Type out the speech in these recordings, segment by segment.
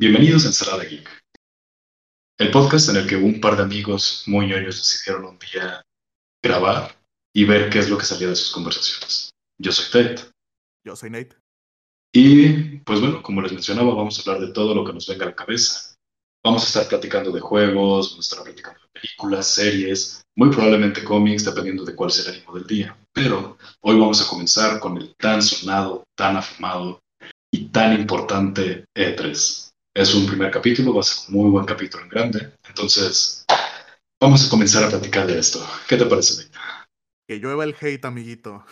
Bienvenidos a Ensalada Geek, el podcast en el que un par de amigos muy ñoños decidieron un día grabar y ver qué es lo que salía de sus conversaciones. Yo soy Ted. Yo soy Nate. Y pues bueno, como les mencionaba, vamos a hablar de todo lo que nos venga a la cabeza. Vamos a estar platicando de juegos, vamos a estar platicando de películas, series, muy probablemente cómics, dependiendo de cuál sea el ánimo del día. Pero hoy vamos a comenzar con el tan sonado, tan afamado y tan importante E3. Es un primer capítulo, va a ser un muy buen capítulo en grande. Entonces, vamos a comenzar a platicar de esto. ¿Qué te parece? Que llueva el hate, amiguito.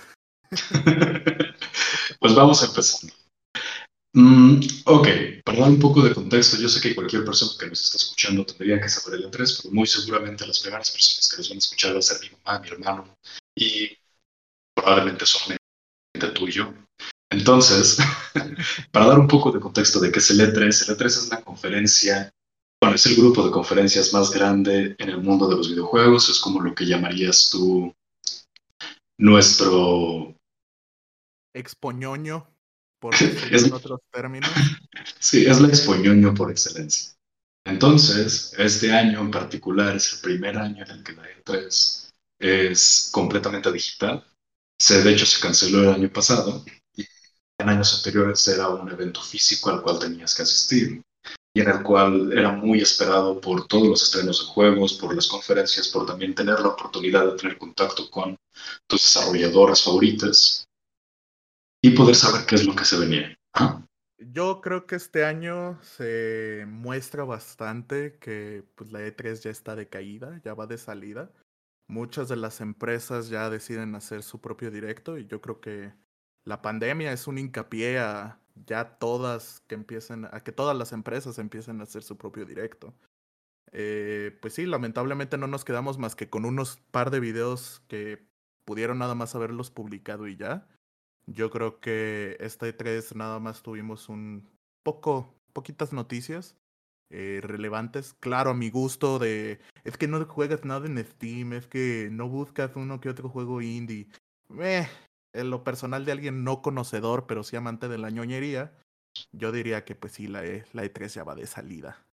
pues vamos a empezar. Mm, ok, para dar un poco de contexto, yo sé que cualquier persona que nos está escuchando tendría que saber el E3, pero muy seguramente las primeras personas que nos van a escuchar van a ser mi mamá, mi hermano y probablemente solamente tú y yo. Entonces, para dar un poco de contexto de qué es el E3, el E3 es la conferencia, bueno, es el grupo de conferencias más grande en el mundo de los videojuegos, es como lo que llamarías tú nuestro... Expoñoño, por decirlo en otros términos. Sí, es la expoñoño por excelencia. Entonces, este año en particular es el primer año en el que la E3 es completamente digital. Se, de hecho, se canceló el año pasado en años anteriores era un evento físico al cual tenías que asistir y en el cual era muy esperado por todos los estrenos de juegos, por las conferencias, por también tener la oportunidad de tener contacto con tus desarrolladoras favoritas y poder saber qué es lo que se venía. ¿Ah? Yo creo que este año se muestra bastante que pues, la E3 ya está decaída, ya va de salida. Muchas de las empresas ya deciden hacer su propio directo y yo creo que la pandemia es un hincapié a ya todas que empiecen, a que todas las empresas empiecen a hacer su propio directo. Eh, pues sí, lamentablemente no nos quedamos más que con unos par de videos que pudieron nada más haberlos publicado y ya. Yo creo que esta E3 nada más tuvimos un poco, poquitas noticias eh, relevantes. Claro, a mi gusto de, es que no juegas nada en Steam, es que no buscas uno que otro juego indie. Eh, en lo personal de alguien no conocedor, pero sí amante de la ñoñería, yo diría que pues sí, la, e, la E3 ya va de salida.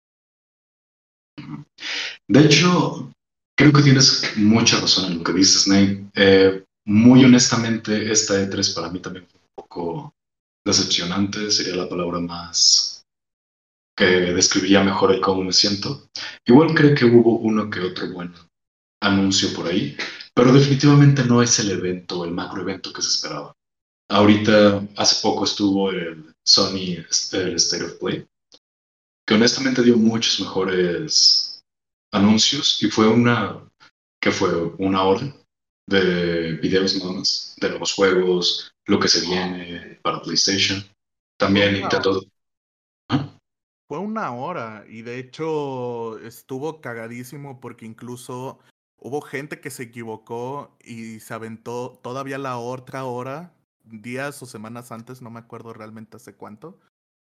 De hecho, creo que tienes mucha razón en lo que dices, Nate. Eh, muy honestamente, esta E3 para mí también fue un poco decepcionante, sería la palabra más que describiría mejor el cómo me siento. Igual creo que hubo uno que otro buen anuncio por ahí, pero definitivamente no es el evento, el macro evento que se esperaba. Ahorita, hace poco estuvo el Sony el State of Play, que honestamente dio muchos mejores anuncios y fue una, que fue una hora de videos nada más, de nuevos juegos, lo que se viene para PlayStation. También intentó... ¿Ah? Fue una hora y de hecho estuvo cagadísimo porque incluso hubo gente que se equivocó y se aventó todavía la otra hora, días o semanas antes, no me acuerdo realmente hace cuánto,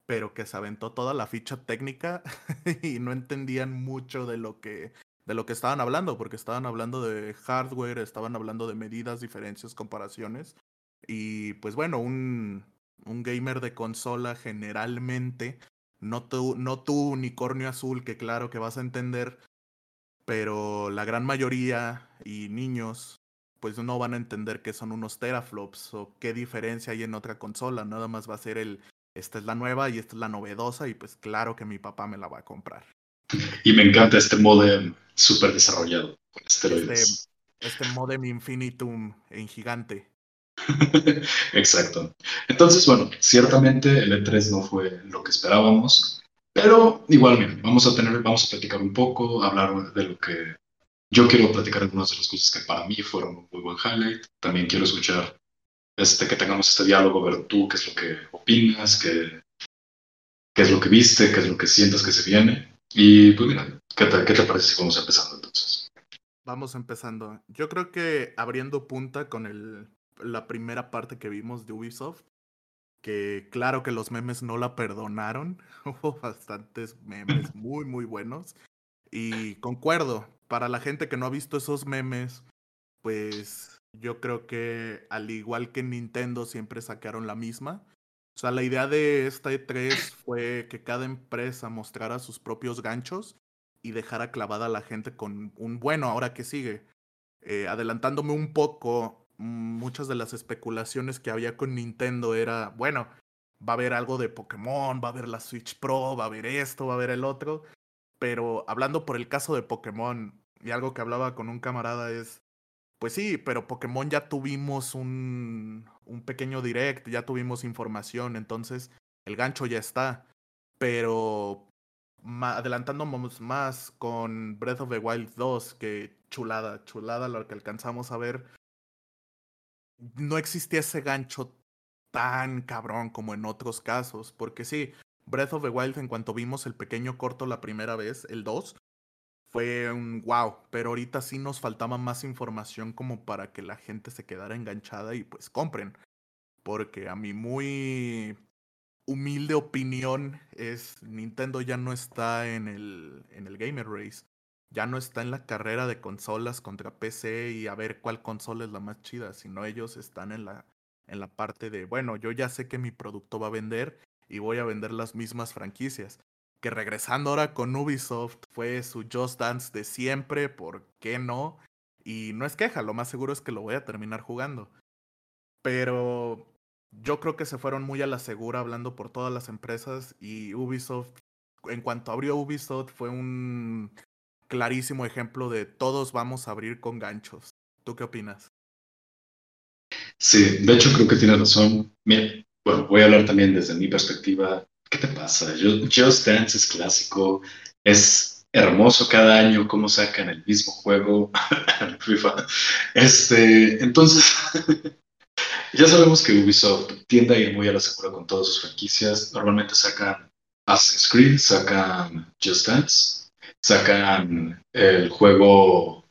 pero que se aventó toda la ficha técnica y no entendían mucho de lo que de lo que estaban hablando, porque estaban hablando de hardware, estaban hablando de medidas, diferencias, comparaciones. Y pues bueno, un, un gamer de consola generalmente, no tu, no tu unicornio azul, que claro que vas a entender, pero la gran mayoría y niños pues no van a entender qué son unos teraflops o qué diferencia hay en otra consola, nada más va a ser el, esta es la nueva y esta es la novedosa y pues claro que mi papá me la va a comprar. Y me encanta este modem súper desarrollado con esteroides. Este, este modem infinitum en gigante. Exacto. Entonces, bueno, ciertamente el E3 no fue lo que esperábamos, pero igualmente, vamos a tener, vamos a platicar un poco, hablar de lo que yo quiero platicar algunas de las cosas que para mí fueron un muy buen highlight. También quiero escuchar este, que tengamos este diálogo, ver tú qué es lo que opinas, qué, qué es lo que viste, qué es lo que sientes que se viene. Y pues mira, ¿qué te, qué te parece si vamos empezando entonces? Vamos empezando. Yo creo que abriendo punta con el, la primera parte que vimos de Ubisoft, que claro que los memes no la perdonaron, hubo bastantes memes muy, muy buenos. Y concuerdo, para la gente que no ha visto esos memes, pues yo creo que al igual que Nintendo siempre sacaron la misma, O sea, la idea de esta E3 fue que cada empresa mostrara sus propios ganchos y dejara clavada a la gente con un bueno, ahora que sigue. Eh, adelantándome un poco, muchas de las especulaciones que había con Nintendo era, bueno, va a haber algo de Pokémon, va a haber la Switch Pro, va a haber esto, va a haber el otro. Pero hablando por el caso de Pokémon, y algo que hablaba con un camarada es, pues sí, pero Pokémon ya tuvimos un, un pequeño direct, ya tuvimos información, entonces el gancho ya está. Pero adelantándonos más con Breath of the Wild 2, que chulada, chulada lo que alcanzamos a ver. No existía ese gancho tan cabrón como en otros casos, porque sí, Breath of the Wild en cuanto vimos el pequeño corto la primera vez, el 2, fue un wow, pero ahorita sí nos faltaba más información como para que la gente se quedara enganchada y pues compren. Porque a mi muy humilde opinión es Nintendo ya no está en el, en el Gamer Race. Ya no está en la carrera de consolas contra PC y a ver cuál consola es la más chida, sino ellos están en la, en la parte de, bueno, yo ya sé que mi producto va a vender y voy a vender las mismas franquicias. Que regresando ahora con Ubisoft fue su Just Dance de siempre, ¿por qué no? Y no es queja, lo más seguro es que lo voy a terminar jugando. Pero yo creo que se fueron muy a la segura hablando por todas las empresas y Ubisoft, en cuanto abrió Ubisoft, fue un clarísimo ejemplo de todos vamos a abrir con ganchos. ¿Tú qué opinas? Sí, de hecho creo que tienes razón. Mira, bueno, voy a hablar también desde mi perspectiva. ¿Qué te pasa? Just Dance es clásico, es hermoso cada año cómo sacan el mismo juego FIFA. Este, entonces, ya sabemos que Ubisoft tiende a ir muy a la segura con todas sus franquicias. Normalmente sacan Assassin's Creed, sacan Just Dance, sacan el juego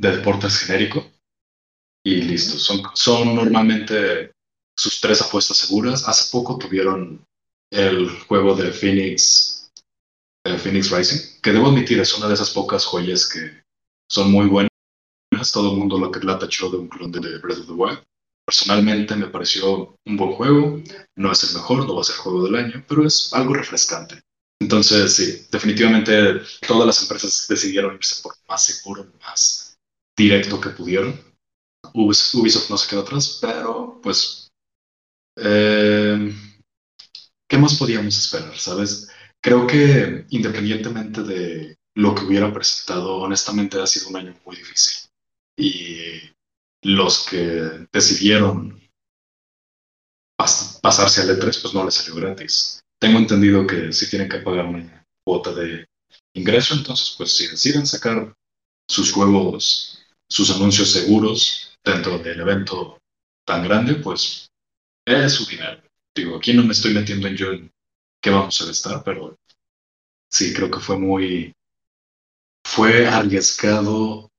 de deportes genérico y listo. Son, son normalmente sus tres apuestas seguras. Hace poco tuvieron el juego de Phoenix, Phoenix Rising, que debo admitir es una de esas pocas joyas que son muy buenas. Todo el mundo lo que la tachó de un clon de Breath of the Wild. Personalmente me pareció un buen juego. No es el mejor, no va a ser juego del año, pero es algo refrescante. Entonces, sí, definitivamente todas las empresas decidieron irse por más seguro, más directo que pudieron. Ubisoft no se quedó atrás, pero pues eh, ¿Qué más podíamos esperar? ¿Sabes? Creo que independientemente de lo que hubiera presentado, honestamente ha sido un año muy difícil. Y los que decidieron pasarse al E3, pues no les salió gratis. Tengo entendido que si tienen que pagar una cuota de ingreso, entonces pues si deciden sacar sus juegos, sus anuncios seguros dentro del evento tan grande, pues es su dinero. Digo, aquí no me estoy metiendo en yo en qué vamos a gastar, pero sí, creo que fue muy. Fue arriesgado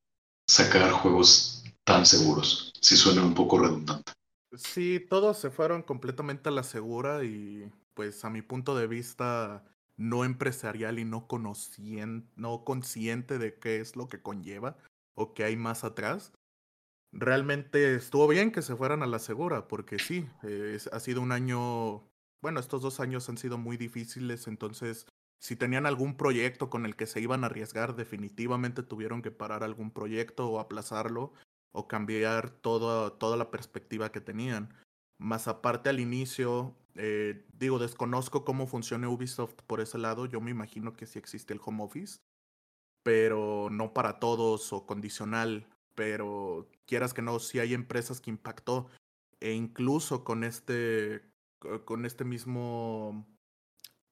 sacar juegos tan seguros. Sí, suena un poco redundante. Sí, todos se fueron completamente a la segura y, pues, a mi punto de vista no empresarial y no, no consciente de qué es lo que conlleva o qué hay más atrás, realmente estuvo bien que se fueran a la segura, porque sí, ha sido un año, bueno, estos dos años han sido muy difíciles, entonces si tenían algún proyecto con el que se iban a arriesgar, definitivamente tuvieron que parar algún proyecto o aplazarlo o cambiar toda la perspectiva que tenían. Más aparte al inicio, eh, digo, desconozco cómo funciona Ubisoft por ese lado, yo me imagino que sí existe el home office, pero no para todos o condicional pero quieras que no, sí hay empresas que impactó. E incluso con este, con este mismo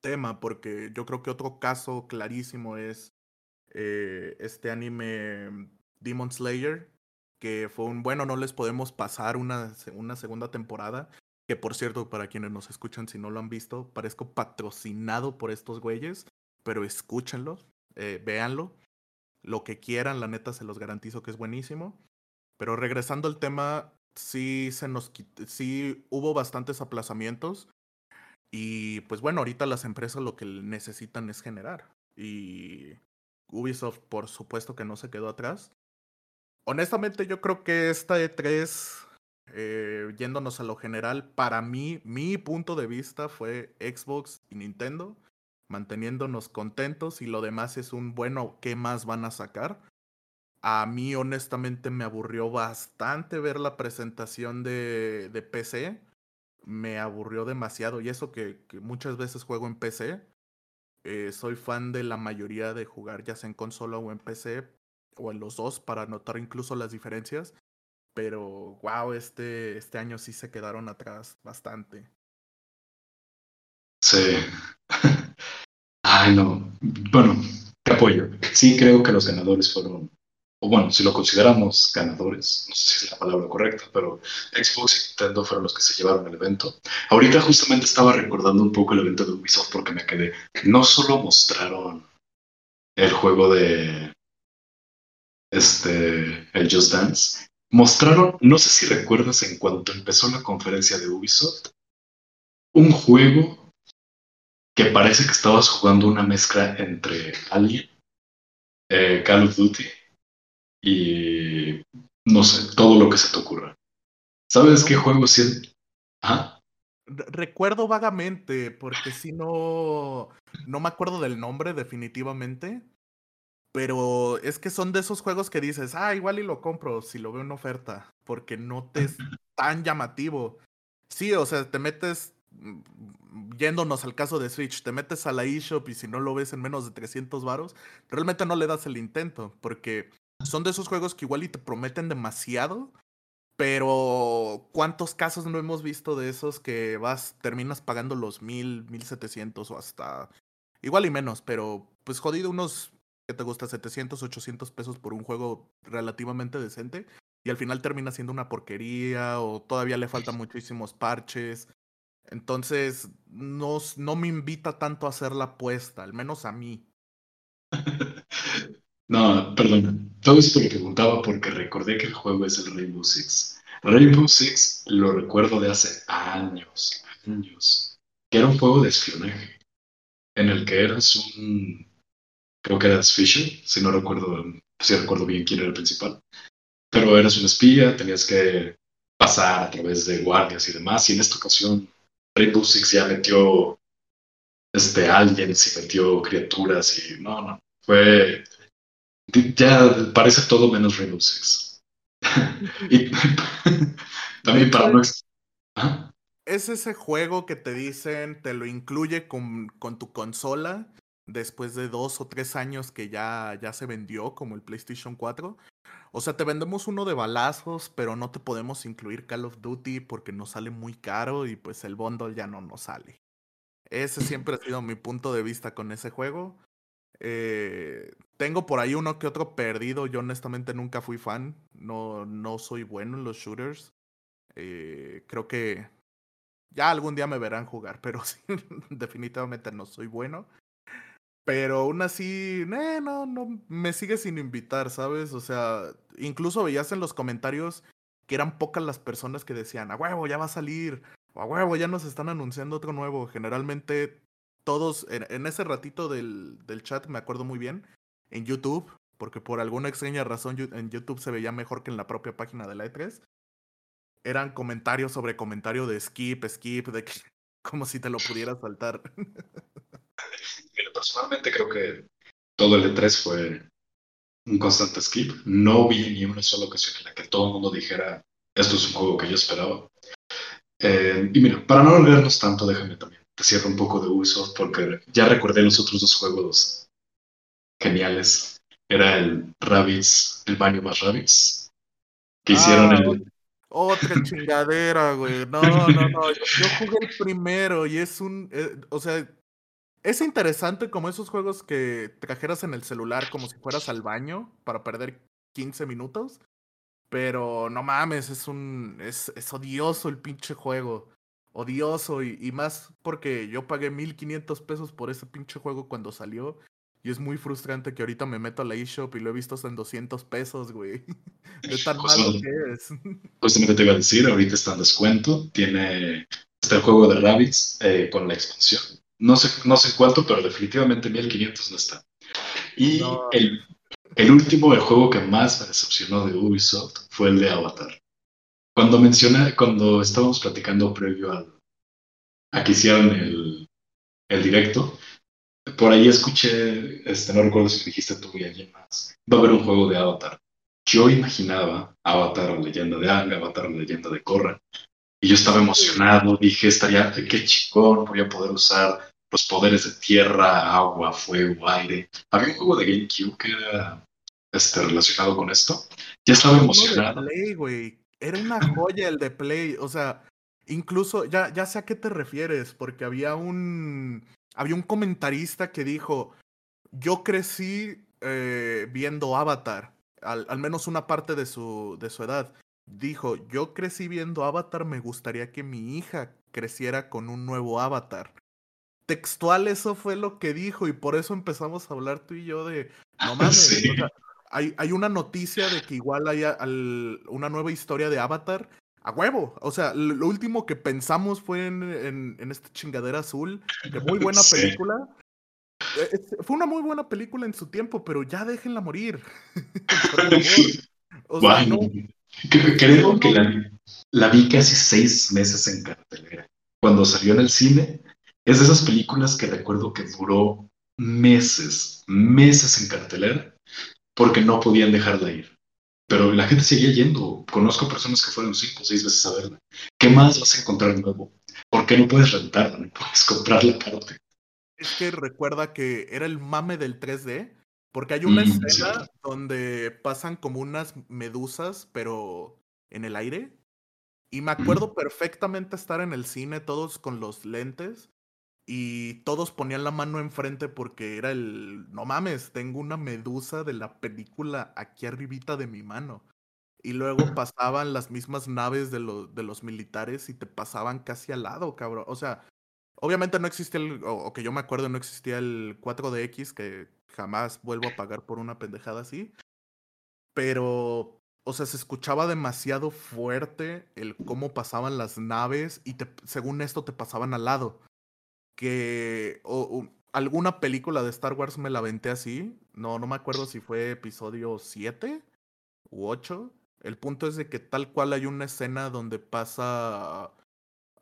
tema, porque yo creo que otro caso clarísimo es eh, este anime Demon Slayer, que fue un, bueno, no les podemos pasar una, una segunda temporada, que por cierto, para quienes nos escuchan, si no lo han visto, parezco patrocinado por estos güeyes, pero escúchenlo, eh, véanlo lo que quieran, la neta se los garantizo que es buenísimo. Pero regresando al tema, sí se nos sí hubo bastantes aplazamientos. Y pues bueno, ahorita las empresas lo que necesitan es generar. Y Ubisoft, por supuesto que no se quedó atrás. Honestamente, yo creo que esta E3 eh, yéndonos a lo general, para mí, mi punto de vista fue Xbox y Nintendo, manteniéndonos contentos y lo demás es un bueno, ¿qué más van a sacar? A mí honestamente me aburrió bastante ver la presentación de, de PC, me aburrió demasiado y eso que, muchas veces juego en PC. Eh, soy fan de la mayoría de jugar ya sea en consola o en PC o en los dos para notar incluso las diferencias. Pero wow, este, este año sí se quedaron atrás bastante. Sí. Ay, no. Bueno, te apoyo. Sí creo que los ganadores fueron, o bueno, si lo consideramos ganadores, no sé si es la palabra correcta, pero Xbox y Nintendo fueron los que se llevaron el evento. Ahorita justamente estaba recordando un poco el evento de Ubisoft porque me quedé. No solo mostraron el juego de este, el Just Dance, mostraron, no sé si recuerdas en cuanto empezó la conferencia de Ubisoft, un juego que parece que estabas jugando una mezcla entre Alien, eh, Call of Duty y no sé, todo lo que se te ocurra. ¿Sabes qué juego es? ¿Ah? Recuerdo vagamente, porque si no, no me acuerdo del nombre definitivamente, pero es que son de esos juegos que dices, ah, igual y lo compro si lo veo en oferta, porque no te es tan llamativo. Sí, o sea, te metes, mm, yéndonos al caso de Switch, te metes a la eShop y si no lo ves en menos de 300 varos, realmente no le das el intento, porque son de esos juegos que igual y te prometen demasiado, pero ¿cuántos casos no hemos visto de esos que vas, terminas pagando los mil, mil setecientos o hasta igual y menos, pero pues jodido unos que te gusta 700, 800 pesos por un juego relativamente decente y al final termina siendo una porquería o todavía le faltan muchísimos parches. Entonces, no, no me invita tanto a hacer la apuesta, al menos a mí. no, perdón. Todo esto lo preguntaba porque recordé que el juego es el Rainbow Six. Rainbow Six lo recuerdo de hace años, años, que era un juego de espionaje, en el que eras un creo que eras Fisher, si no recuerdo, si recuerdo bien quién era el principal. Pero eras un espía, tenías que pasar a través de guardias y demás. Y en esta ocasión, Rainbow Six ya metió este, aliens y metió criaturas y no, no. Fue. Ya parece todo menos Rainbow Six. y también para no. Es ese juego que te dicen, te lo incluye con, con tu consola después de dos o tres años que ya, ya se vendió como el PlayStation 4. O sea, te vendemos uno de balazos, pero no te podemos incluir Call of Duty porque nos sale muy caro y pues el bundle ya no nos sale. Ese siempre ha sido mi punto de vista con ese juego. Eh, tengo por ahí uno que otro perdido. Yo honestamente nunca fui fan. No, no soy bueno en los shooters. Eh, creo que ya algún día me verán jugar, pero sí, definitivamente no soy bueno. Pero aún así, eh, no, no, me sigue sin invitar, ¿sabes? O sea, incluso veías en los comentarios que eran pocas las personas que decían, a huevo, ya va a salir, o a huevo, ya nos están anunciando otro nuevo. Generalmente, todos, en, ese ratito del, del, chat, me acuerdo muy bien, en YouTube, porque por alguna extraña razón en YouTube se veía mejor que en la propia página de la E3, eran comentarios sobre comentario de skip, skip, de que, como si te lo pudieras saltar. personalmente creo que todo el E3 fue un constante skip. No vi ni una sola ocasión en la que todo el mundo dijera, esto es un juego que yo esperaba. Eh, y mira, para no alargarnos tanto, déjame también te cierro un poco de Ubisoft porque ya recordé los otros dos juegos geniales. Era el Rabbids, el baño más Rabbids, que hicieron ah, el... Otra chingadera, güey. No, no, no. Yo, jugué el primero y es un... Eh, o sea, es interesante como esos juegos que trajeras en el celular como si fueras al baño para perder 15 minutos. Pero no mames, es un. Es, es odioso el pinche juego. Odioso. Y, y, más porque yo pagué 1500 pesos por ese pinche juego cuando salió. Y es muy frustrante que ahorita me meto a la eShop y lo he visto hasta en 200 pesos, güey. De tan malo que es. Justamente te iba a decir, ahorita está en descuento. Tiene. Está el juego de Rabbids eh, con la expansión no sé, no sé cuánto, pero definitivamente 1500 no está. Y El, el último, el juego que más me decepcionó de Ubisoft fue el de Avatar. cuando mencioné, cuando estábamos platicando previo al, a que hicieron el, el directo, por ahí escuché, este, no recuerdo si dijiste tú y alguien más, va a haber un juego de Avatar. Yo imaginaba Avatar Leyenda de Anga, Avatar Leyenda de Korra, y yo estaba emocionado, dije, estaría, qué chingón, voy a poder usar los poderes de tierra, agua, fuego, aire. Había un juego de GameCube que era este, relacionado con esto. Ya estaba emocionado. Era una joya el de Play, o sea, incluso, ya, ya sé a qué te refieres, porque había un, había un comentarista que dijo, yo crecí eh, viendo Avatar, al, al, menos una parte de su, de su edad. Dijo, yo crecí viendo Avatar, me gustaría que mi hija creciera con un nuevo Avatar. Textual eso fue lo que dijo y por eso empezamos a hablar tú y yo de, no mames, hay, hay, una noticia de que igual hay una nueva historia de Avatar a huevo. O sea, lo último que pensamos fue en, en, esta chingadera azul, que muy buena película. Eh, fue una muy buena película en su tiempo, pero ya déjenla morir. o sea, no, Creo que la, la, vi casi seis meses en cartelera. Cuando salió en el cine, es de esas películas que recuerdo que duró meses, meses en cartelera, porque no podían dejarla ir. Pero la gente seguía yendo. Conozco personas que fueron cinco o seis veces a verla. ¿Qué más vas a encontrar nuevo? ¿Por qué no puedes rentarla? No puedes comprar la parte. Es que recuerda que era el mame del 3D porque hay una mm, escena donde pasan como unas medusas, pero en el aire. Y me acuerdo perfectamente estar en el cine, todos con los lentes, y todos ponían la mano enfrente porque era el, no mames, tengo una medusa de la película aquí arribita de mi mano. Y luego pasaban las mismas naves de, de los militares y te pasaban casi al lado, cabrón. O sea, obviamente no existía el, o que yo me acuerdo, no existía el 4DX, que jamás vuelvo a pagar por una pendejada así. Pero, o sea, se escuchaba demasiado fuerte el cómo pasaban las naves y según esto te pasaban al lado. Que o, alguna película de Star Wars me la aventé así. No, no me acuerdo si fue episodio 7 u 8. El punto es de que tal cual hay una escena donde pasa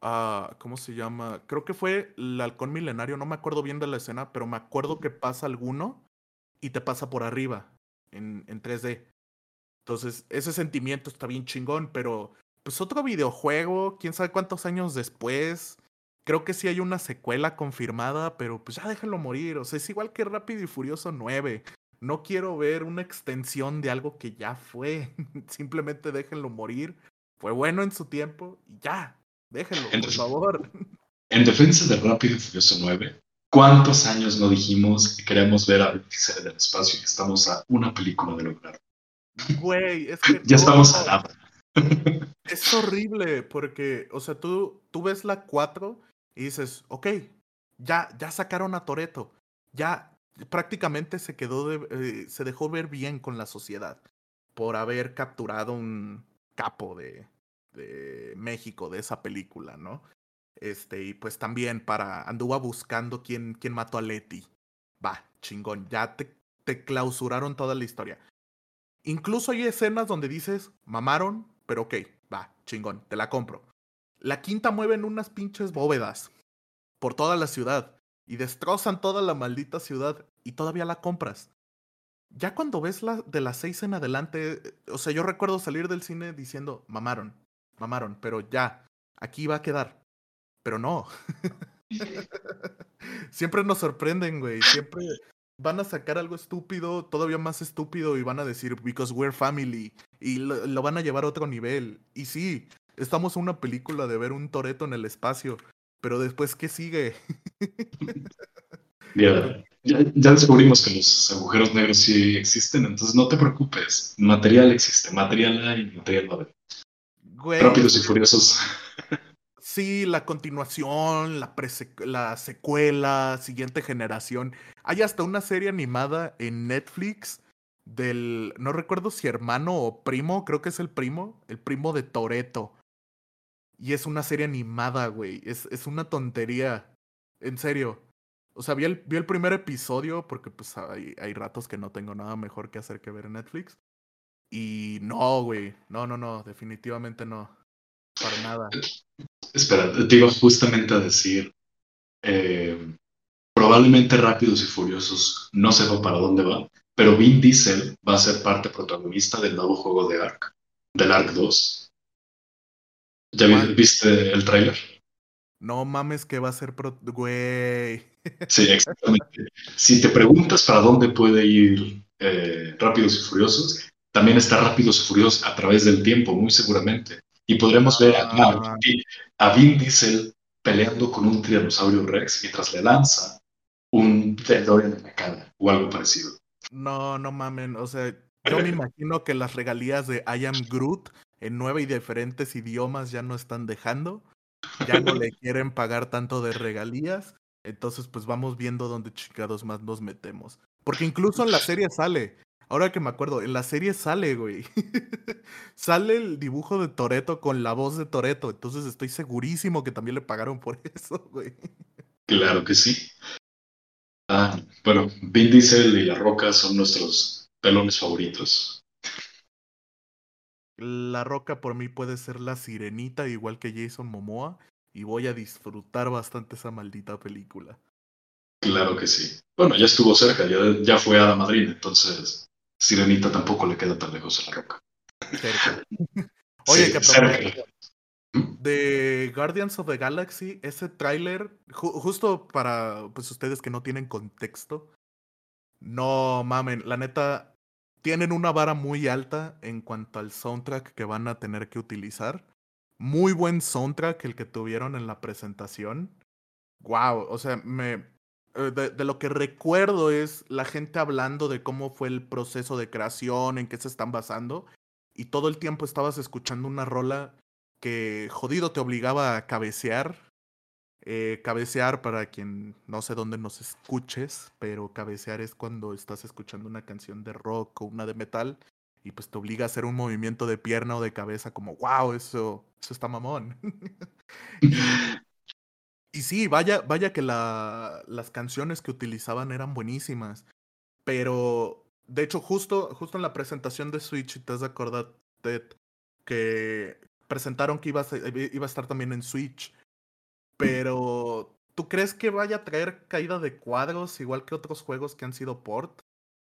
Ah, ¿cómo se llama? Creo que fue el halcón milenario, no me acuerdo bien de la escena, pero me acuerdo que pasa alguno y te pasa por arriba en, en 3D. Entonces, ese sentimiento está bien chingón, pero pues otro videojuego, quién sabe cuántos años después. Creo que sí hay una secuela confirmada, pero pues ya déjenlo morir. O sea, es igual que Rápido y Furioso 9. No quiero ver una extensión de algo que ya fue. Simplemente déjenlo morir. Fue bueno en su tiempo y ya. Déjenlo, por favor. En defensa de Rápido y Furioso 9, ¿cuántos años no dijimos que queremos ver a Vinicio del espacio y estamos a una película de lograrlo? Güey, es que. ya estamos a nada. es horrible porque, o sea, tú, tú ves la 4 y dices, ok, ya, ya sacaron a Toreto, ya prácticamente se quedó, de, eh, se dejó ver bien con la sociedad por haber capturado un capo de, de México de esa película, ¿no? Este, y pues también para, anduvo buscando quién, quién mató a Leti. Va, chingón, ya te, te clausuraron toda la historia. Incluso hay escenas donde dices, mamaron, pero ok, va, chingón, te la compro. La quinta mueven unas pinches bóvedas por toda la ciudad y destrozan toda la maldita ciudad y todavía la compras. Ya cuando ves la de las seis en adelante, o sea, yo recuerdo salir del cine diciendo, mamaron, mamaron, pero ya, aquí va a quedar. Pero no. Siempre nos sorprenden, güey. Siempre van a sacar algo estúpido, todavía más estúpido, y van a decir, because we're family. Y lo, van a llevar a otro nivel. Y sí, estamos en una película de ver un toreto en el espacio. Pero después, ¿qué sigue? ya, ya, descubrimos que los agujeros negros sí existen, entonces no te preocupes. Material existe, material hay, material va a. Rápidos y furiosos. Sí, la continuación, la, la secuela, siguiente generación. Hay hasta una serie animada en Netflix del, no recuerdo si hermano o primo, creo que es el primo, el primo de Toreto. Y es una serie animada, güey. Es, es una tontería. En serio. O sea, vi el, vi el primer episodio porque pues hay, hay ratos que no tengo nada mejor que hacer que ver en Netflix. Y no, güey. No, no, no. Definitivamente no. para nada. Espera, te iba justamente a decir, eh, probablemente Rápidos y Furiosos no sepa para dónde va, pero Vin Diesel va a ser parte protagonista del nuevo juego de Ark, del Ark 2. ¿Ya viste el tráiler? No mames que va a ser pro... Güey. Sí, exactamente. Si te preguntas para dónde puede ir eh, Rápidos y Furiosos, también está Rápidos y Furiosos a través del tiempo, muy seguramente. Y podremos ver a, ah. a, Vin Diesel peleando con un tiranosaurio Rex mientras le lanza un DeLorean en la cara o algo parecido. No, no mamen. O sea, yo me imagino que las regalías de I Am Groot en nueve y diferentes idiomas ya no están dejando. Ya no le quieren pagar tanto de regalías. Entonces, pues vamos viendo dónde chingados más nos metemos. Porque incluso en la serie sale. Ahora que me acuerdo, en la serie sale, güey. sale el dibujo de Toreto con la voz de Toreto. Entonces estoy segurísimo que también le pagaron por eso, güey. Claro que sí. Ah, bueno, Vin Diesel y La Roca son nuestros pelones favoritos. La Roca por mí puede ser la sirenita, igual que Jason Momoa, y voy a disfrutar bastante esa maldita película. Claro que sí. Bueno, ya estuvo cerca, ya, fue a la Madrid, entonces Sirenita tampoco le queda tan lejos a la roca. Oye, que ¿Mm? de Guardians of the Galaxy, ese tráiler, justo para pues ustedes que no tienen contexto, no mamen, la neta, tienen una vara muy alta en cuanto al soundtrack que van a tener que utilizar. Muy buen soundtrack el que tuvieron en la presentación. Wow, o sea, me, eh, de, lo que recuerdo es la gente hablando de cómo fue el proceso de creación, en qué se están basando, y todo el tiempo estabas escuchando una rola que jodido te obligaba a cabecear. Eh, cabecear para quien no sé dónde nos escuches, pero cabecear es cuando estás escuchando una canción de rock o una de metal y pues te obliga a hacer un movimiento de pierna o de cabeza como, wow, eso, eso está mamón. sí, vaya, vaya que la, las canciones que utilizaban eran buenísimas. Pero, de hecho, justo, justo en la presentación de Switch, te has de acordar, Ted, que presentaron que iba a, iba a estar también en Switch. Pero, ¿tú crees que vaya a traer caída de cuadros igual que otros juegos que han sido port?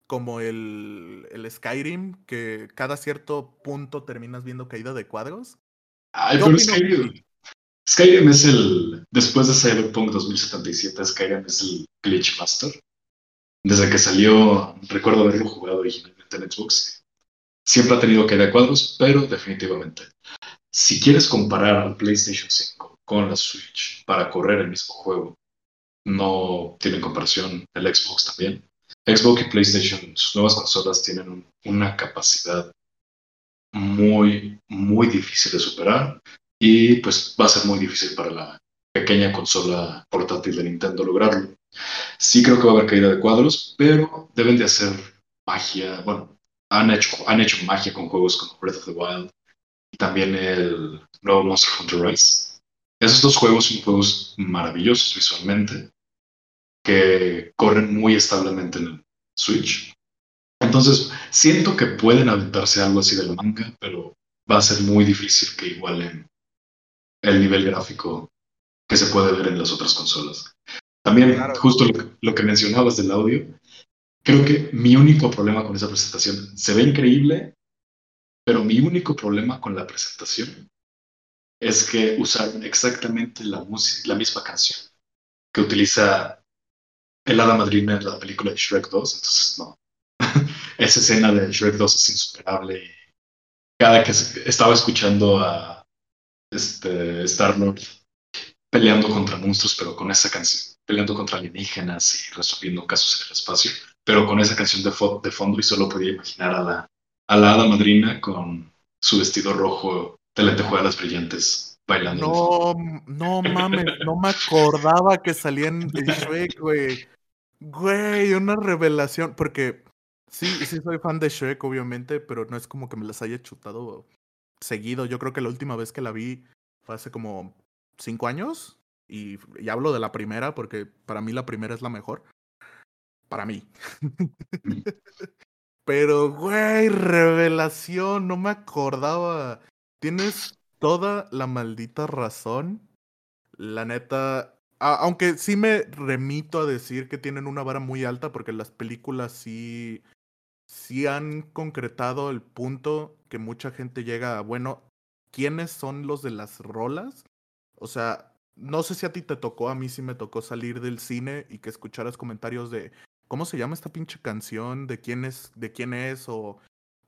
Como el, el Skyrim, que cada cierto punto terminas viendo caída de cuadros. Ay, pero Skyrim, Skyrim es el, después de Cyberpunk 2077, Skyrim es el glitch master. Desde que salió, recuerdo haberlo jugado originalmente en Xbox. Siempre ha tenido caída de cuadros, pero definitivamente. Si quieres comparar al PlayStation 5 con la Switch para correr el mismo juego, no tienen comparación. El Xbox también. Xbox y PlayStation, sus nuevas consolas tienen una capacidad muy, muy difícil de superar y pues va a ser muy difícil para la pequeña consola portátil de Nintendo lograrlo. Sí creo que va a haber caída de cuadros, pero deben de hacer magia. Bueno, han hecho, han hecho magia con juegos como Breath of the Wild y también el nuevo Monster Hunter Rise. Esos dos juegos son juegos maravillosos visualmente, que corren muy establemente en el Switch. Entonces, siento que pueden aventarse algo así de la manga, pero va a ser muy difícil que igualen el nivel gráfico que se puede ver en las otras consolas. También, justo lo que, mencionabas del audio, creo que mi único problema con esa presentación, se ve increíble, pero mi único problema con la presentación es que usaron exactamente la, la misma canción que utiliza el hada madrina en la película de Shrek 2, entonces no. Esa escena de Shrek 2 es insuperable. Cada que estaba escuchando a este, Star-Lord peleando contra monstruos, pero con esa canción, peleando contra alienígenas y resolviendo casos en el espacio, pero con esa canción de, de fondo y solo podía imaginar a la, a la hada madrina con su vestido rojo de lentejuelas brillantes bailando. No, no mames, no me acordaba que salían de Shrek, güey. Güey, una revelación, porque sí, sí soy fan de Shrek, obviamente, pero no es como que me las haya chutado seguido. Yo creo que la última vez que la vi fue hace como cinco años. Y, hablo de la primera porque para mí la primera es la mejor. Para mí. Pero, güey, revelación, no me acordaba. Tienes toda la maldita razón. La neta, aunque sí me remito a decir que tienen una vara muy alta porque las películas sí, sí han concretado el punto que mucha gente llega a, bueno, ¿quiénes son los de las rolas? O sea, no sé si a ti te tocó, a mí sí me tocó salir del cine y que escucharas comentarios de ¿cómo se llama esta pinche canción? ¿De quién es? ¿De quién es? O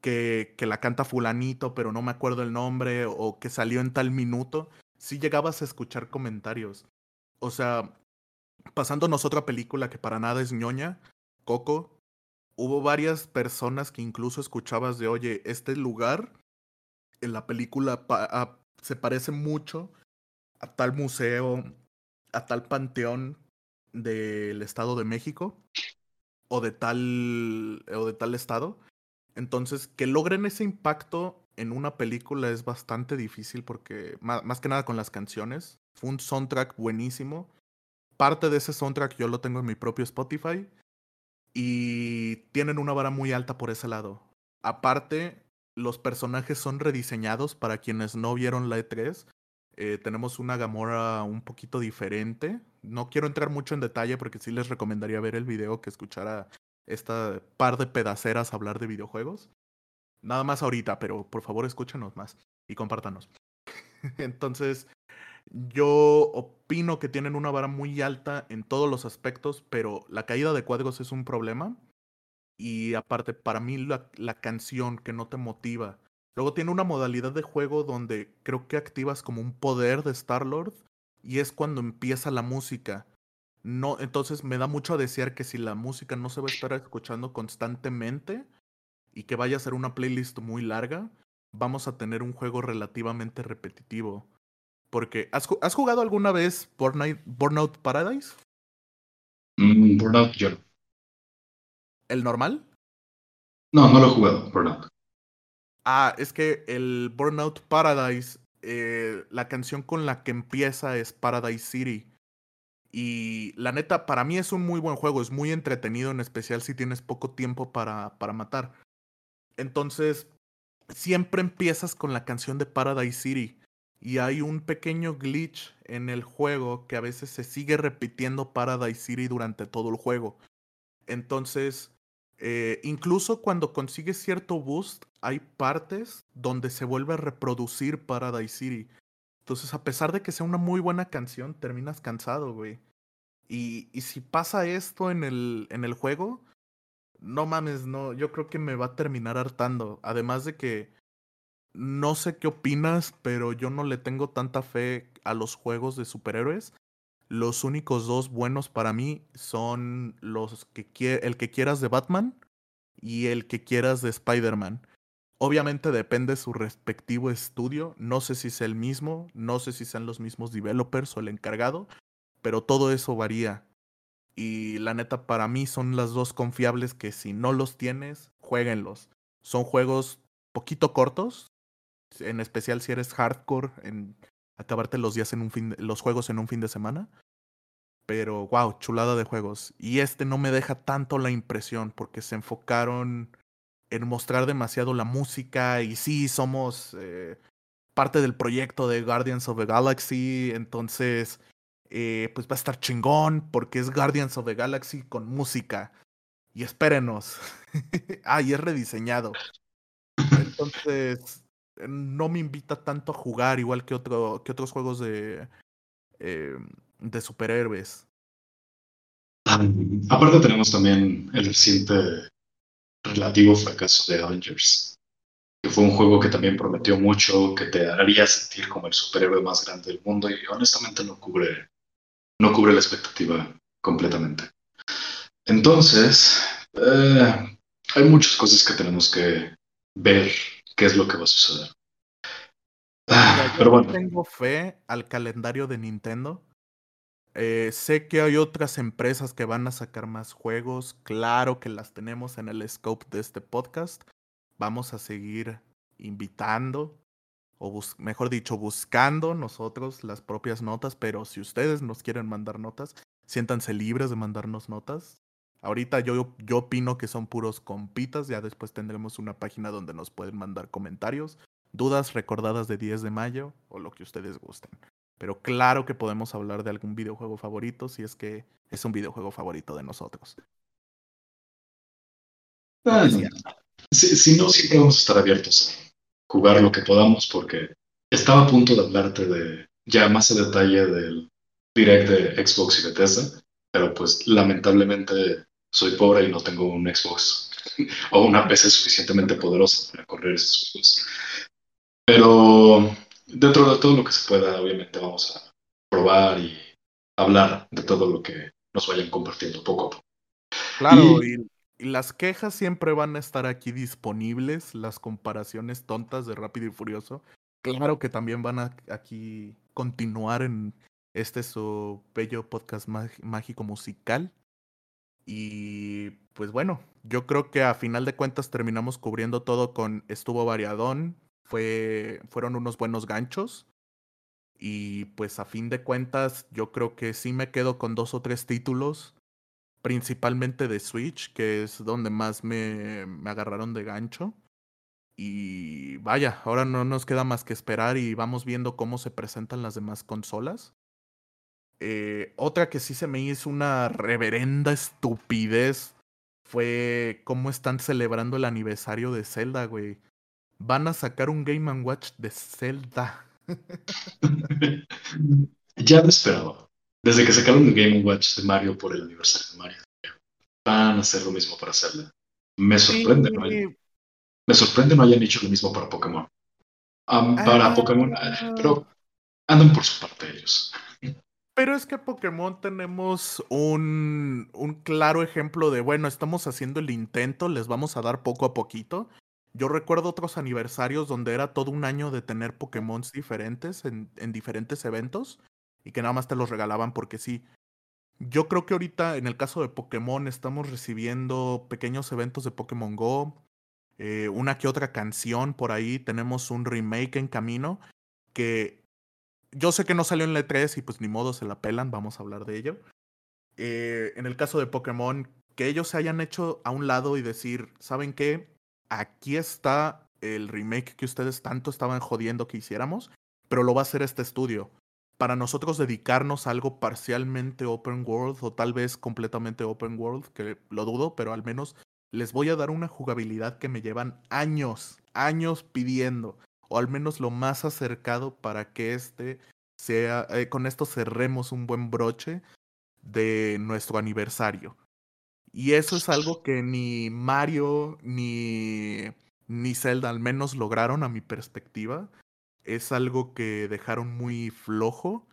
que, que la canta fulanito, pero no me acuerdo el nombre, o que salió en tal minuto. Sí llegabas a escuchar comentarios. O sea, pasándonos otra película que para nada es ñoña, Coco, hubo varias personas que incluso escuchabas de, oye, este lugar en la película se parece mucho a tal museo, a tal panteón del Estado de México o de tal o de tal estado. Entonces, que logren ese impacto en una película es bastante difícil porque más, que nada con las canciones. Fue un soundtrack buenísimo. Parte de ese soundtrack yo lo tengo en mi propio Spotify y tienen una vara muy alta por ese lado. Aparte, los personajes son rediseñados para quienes no vieron la E3. Eh, tenemos una Gamora un poquito diferente. No quiero entrar mucho en detalle porque sí les recomendaría ver el video que escuchara esta par de pedaceras hablar de videojuegos. Nada más ahorita, pero por favor escúchenos más y compártanos. Entonces, yo opino que tienen una vara muy alta en todos los aspectos, pero la caída de cuadros es un problema. Y aparte, para mí la, canción que no te motiva Luego tiene una modalidad de juego donde creo que activas como un poder de Star-Lord y es cuando empieza la música. No, entonces me da mucho a desear que si la música no se va a estar escuchando constantemente y que vaya a ser una playlist muy larga, vamos a tener un juego relativamente repetitivo. Porque, ¿has, jugado alguna vez Burnout, Paradise? Mm, Burnout yo. ¿El normal? No, no lo he jugado, Burnout. Ah, es que el Burnout Paradise, eh, la canción con la que empieza es Paradise City. Y la neta, para mí es un muy buen juego, es muy entretenido, en especial si tienes poco tiempo para, para matar. Entonces, siempre empiezas con la canción de Paradise City. Y hay un pequeño glitch en el juego que a veces se sigue repitiendo Paradise City durante todo el juego. Entonces, eh, incluso cuando consigues cierto boost, hay partes donde se vuelve a reproducir Paradise City. Entonces, a pesar de que sea una muy buena canción, terminas cansado, güey. Y, y si pasa esto en el, en el juego, no mames, no, yo creo que me va a terminar hartando. Además de que no sé qué opinas, pero yo no le tengo tanta fe a los juegos de superhéroes. Los únicos dos buenos para mí son los que el que quieras de Batman y el que quieras de Spider-Man. Obviamente depende de su respectivo estudio. No sé si es el mismo, no sé si sean los mismos developers o el encargado, pero todo eso varía. Y la neta, para mí son las dos confiables que si no los tienes, jueguenlos. Son juegos poquito cortos, en especial si eres hardcore en acabarte los días en un fin los juegos en un fin de semana. Pero wow, chulada de juegos. Y este no me deja tanto la impresión porque se enfocaron en mostrar demasiado la música y sí, somos eh, parte del proyecto de Guardians of the Galaxy, entonces eh, pues va a estar chingón porque es Guardians of the Galaxy con música. Y espérenos. ah, y es rediseñado. Entonces, no me invita tanto a jugar, igual que, otro, que otros juegos de, eh, de superhéroes. Aparte tenemos también el reciente relativo fracaso de Avengers, que fue un juego que también prometió mucho, que te haría sentir como el superhéroe más grande del mundo y honestamente no cubre, no cubre la expectativa completamente. Entonces, eh, hay muchas cosas que tenemos que ver qué es lo que va a suceder. Ah, pero bueno. tengo fe al calendario de Nintendo. Eh, sé que hay otras empresas que van a sacar más juegos. Claro que las tenemos en el scope de este podcast. Vamos a seguir invitando, o mejor dicho, buscando nosotros las propias notas. Pero si ustedes nos quieren mandar notas, siéntanse libres de mandarnos notas. Ahorita yo, yo opino que son puros compitas. Ya después tendremos una página donde nos pueden mandar comentarios dudas recordadas de 10 de mayo o lo que ustedes gusten. Pero claro que podemos hablar de algún videojuego favorito si es que es un videojuego favorito de nosotros. Ah, si, no, siempre vamos a estar abiertos a jugar lo que podamos porque estaba a punto de hablarte de ya más a detalle del direct de Xbox y Bethesda, pero pues lamentablemente soy pobre y no tengo un Xbox o una PC suficientemente poderosa para correr esos juegos. Pero dentro de todo lo que se pueda, obviamente vamos a probar y hablar de todo lo que nos vayan compartiendo poco a poco. Claro, y, las quejas siempre van a estar aquí disponibles, las comparaciones tontas de Rápido y Furioso. Claro que también van a aquí continuar en este su bello podcast mágico musical. Y pues bueno, yo creo que a final de cuentas terminamos cubriendo todo con estuvo variadón, fue, fueron unos buenos ganchos. Y pues a fin de cuentas, yo creo que sí me quedo con dos o tres títulos, principalmente de Switch, que es donde más me, me agarraron de gancho. Y vaya, ahora no nos queda más que esperar y vamos viendo cómo se presentan las demás consolas. Eh, otra que sí se me hizo una reverenda estupidez fue cómo están celebrando el aniversario de Zelda, güey. Van a sacar un Game Watch de Zelda. ya lo esperaba. Desde que sacaron el Game Watch de Mario por el aniversario de Mario. Van a hacer lo mismo para Zelda. Me sorprende, ¿no? Me sorprende no hayan hecho lo mismo para Pokémon. para ah. Pokémon, pero andan por su parte ellos. Pero es que Pokémon tenemos un, un claro ejemplo de, bueno, estamos haciendo el intento, les vamos a dar poco a poquito. Yo recuerdo otros aniversarios donde era todo un año de tener Pokémon diferentes en, en diferentes eventos y que nada más te los regalaban porque sí. Yo creo que ahorita en el caso de Pokémon estamos recibiendo pequeños eventos de Pokémon Go, eh, una que otra canción por ahí, tenemos un remake en camino que yo sé que no salió en la E3 y pues ni modo se la pelan, vamos a hablar de ello. Eh, en el caso de Pokémon, que ellos se hayan hecho a un lado y decir, ¿saben qué? Aquí está el remake que ustedes tanto estaban jodiendo que hiciéramos, pero lo va a hacer este estudio. Para nosotros dedicarnos a algo parcialmente open world o tal vez completamente open world, que lo dudo, pero al menos les voy a dar una jugabilidad que me llevan años, años pidiendo o al menos lo más acercado para que este sea, eh, con esto cerremos un buen broche de nuestro aniversario. Y eso es algo que ni Mario ni, ni Zelda al menos lograron a mi perspectiva. Es algo que dejaron muy flojo.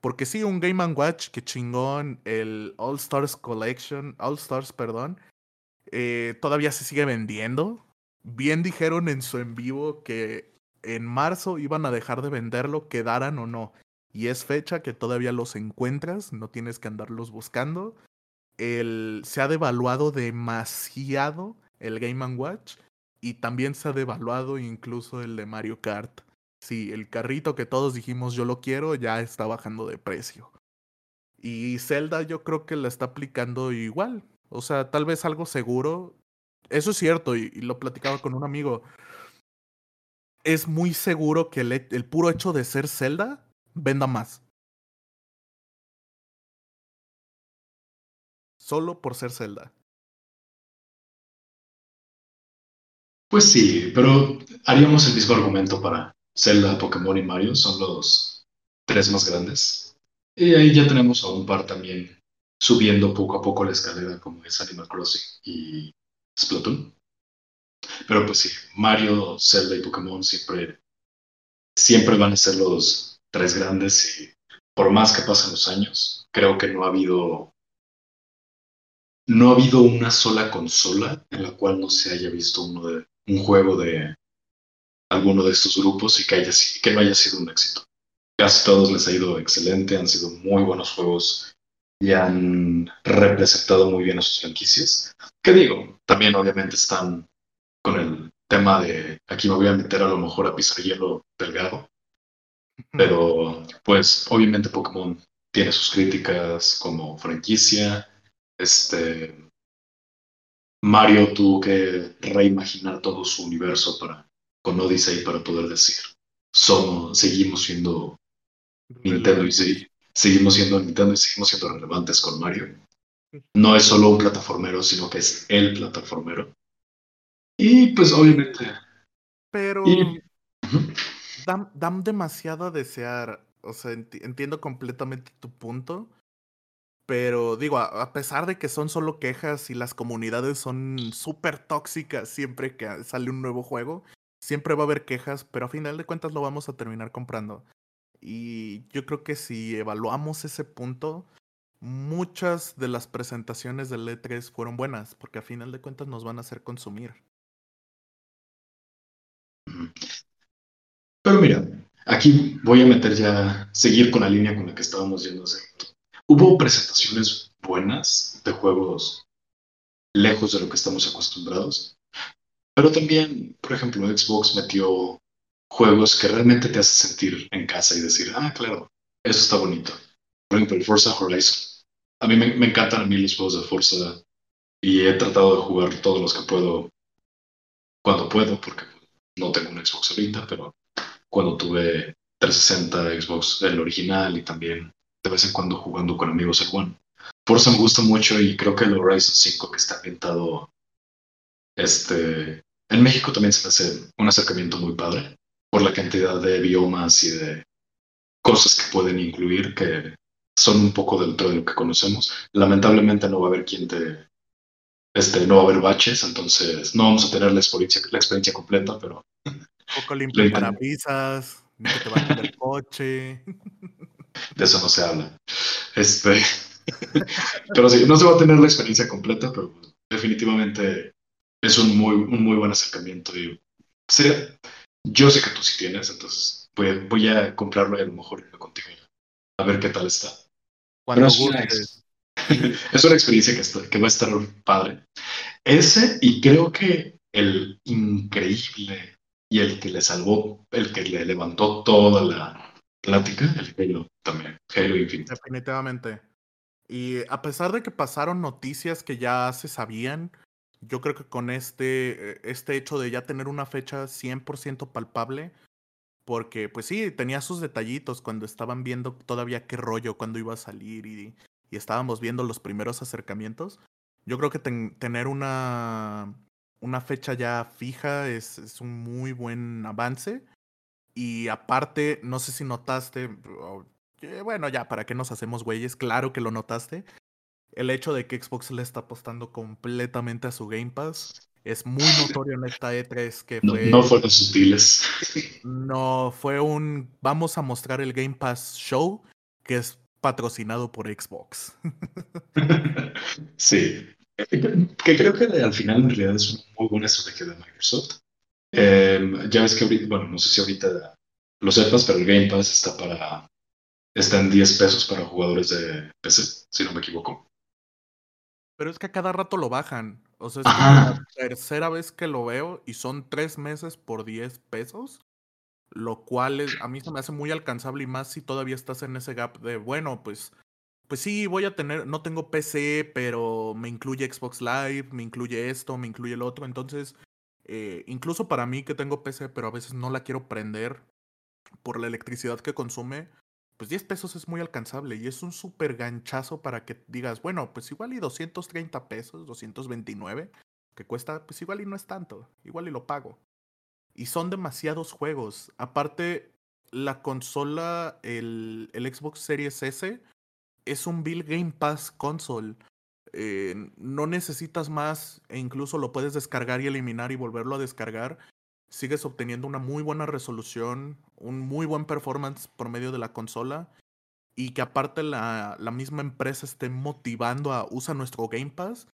Porque sí, un Game Watch que chingón, el All Stars Collection, All Stars, perdón, eh, todavía se sigue vendiendo. Bien dijeron en su en vivo que en marzo iban a dejar de venderlo, quedaran o no. Y es fecha que todavía los encuentras, no tienes que andarlos buscando. El, se ha devaluado demasiado el Game Watch y también se ha devaluado incluso el de Mario Kart. Sí, el carrito que todos dijimos yo lo quiero ya está bajando de precio. Y Zelda yo creo que la está aplicando igual. O sea, tal vez algo seguro. Eso es cierto y, y lo platicaba con un amigo es muy seguro que el, puro hecho de ser Zelda venda más. Solo por ser Zelda. Pues sí, pero haríamos el mismo argumento para Zelda, Pokémon y Mario. Son los tres más grandes. Y ahí ya tenemos a un par también subiendo poco a poco la escalera, como es Animal Crossing y Splatoon. Pero pues sí, Mario, Zelda y Pokémon siempre, siempre van a ser los tres grandes y por más que pasen los años, creo que no ha habido no ha habido una sola consola en la cual no se haya visto uno de, un juego de alguno de estos grupos y que, haya, que no haya sido un éxito. Casi todos les ha ido excelente, han sido muy buenos juegos y han representado muy bien a sus franquicias. Que digo, también obviamente están con el tema de aquí me voy a meter a lo mejor a pisar hielo delgado. Pero pues obviamente Pokémon tiene sus críticas como franquicia. Este Mario tuvo que reimaginar todo su universo para con Odyssey para poder decir, somos, seguimos siendo Nintendo y sí, seguimos siendo Nintendo y seguimos siendo relevantes con Mario. No es solo un plataformero, sino que es el plataformero. Y pues obviamente. Pero dan, demasiado a desear. O sea, entiendo completamente tu punto. Pero digo, a, pesar de que son solo quejas y las comunidades son súper tóxicas siempre que sale un nuevo juego, siempre va a haber quejas, pero a final de cuentas lo vamos a terminar comprando. Y yo creo que si evaluamos ese punto, muchas de las presentaciones del E3 fueron buenas, porque a final de cuentas nos van a hacer consumir. Pero mira, aquí voy a meter ya, seguir con la línea con la que estábamos yendo hace Hubo presentaciones buenas de juegos lejos de lo que estamos acostumbrados, pero también, por ejemplo, Xbox metió juegos que realmente te hacen sentir en casa y decir, ah, claro, eso está bonito. Por ejemplo, el Forza Horizon. A mí me, encantan a mí los juegos de Forza y he tratado de jugar todos los que puedo cuando puedo, porque no tengo un Xbox ahorita, pero cuando tuve 360 Xbox, el original, y también de vez en cuando jugando con amigos el One. Forza me gusta mucho y creo que el Horizon 5 que está ambientado este, en México también se hace un acercamiento muy padre por la cantidad de biomas y de cosas que pueden incluir que son un poco dentro de lo que conocemos. Lamentablemente no va a haber quien te... Este, no va a haber baches, entonces no vamos a tener la experiencia, la experiencia completa, pero... poco limpio para pisas, ni que te vayan del coche. De eso no se habla. Este... pero sí, no se va a tener la experiencia completa, pero definitivamente es un muy, un muy buen acercamiento. Y sería, yo sé que tú sí tienes, entonces voy a, a comprarlo y a lo mejor irme contigo a ver qué tal está. Cuando es, una, es una experiencia que, que va a estar padre. Ese y creo que el increíble y el que le salvó, el que le levantó toda la plática, el Halo también, Halo Infinite. Definitivamente. Y a pesar de que pasaron noticias que ya se sabían, yo creo que con este, eh, este hecho de ya tener una fecha 100% palpable, porque pues sí, tenía sus detallitos cuando estaban viendo todavía qué rollo, cuando iba a salir y, y estábamos viendo los primeros acercamientos. Yo creo que tener una, una fecha ya fija es, es un muy buen avance. Y aparte, no sé si notaste, bueno, ya, ¿para qué nos hacemos güeyes? Claro que lo notaste el hecho de que Xbox le está apostando completamente a su Game Pass es muy notorio en esta E3 que fue... No, fueron sutiles. No, fue un... Vamos a mostrar el Game Pass Show que es patrocinado por Xbox. sí. Que creo que al final en realidad es una muy buena estrategia de Microsoft. Em, ya ves que ahorita, bueno, no sé si ahorita lo sepas, pero el Game Pass está para... Está en 10 pesos para jugadores de PC, si no me equivoco. Pero es que a cada rato lo bajan. O sea, es la tercera vez que lo veo y son tres meses por 10 pesos. Lo cual es, a mí se me hace muy alcanzable y más si todavía estás en ese gap de, bueno, pues, pues sí, voy a tener, no tengo PC, pero me incluye Xbox Live, me incluye esto, me incluye el otro. Entonces, eh, incluso para mí que tengo PC, pero a veces no la quiero prender por la electricidad que consume, pues 10 pesos es muy alcanzable y es un súper ganchazo para que digas, bueno, pues igual y 230 pesos, 229, que cuesta, pues igual y no es tanto, igual y lo pago. Y son demasiados juegos. Aparte, la consola, el, el Xbox Series S, es un Bill Game Pass console. Eh, no necesitas más e incluso lo puedes descargar y eliminar y volverlo a descargar sigues obteniendo una muy buena resolución, un muy buen performance por medio de la consola y que aparte la, la misma empresa esté motivando a usa nuestro Game Pass,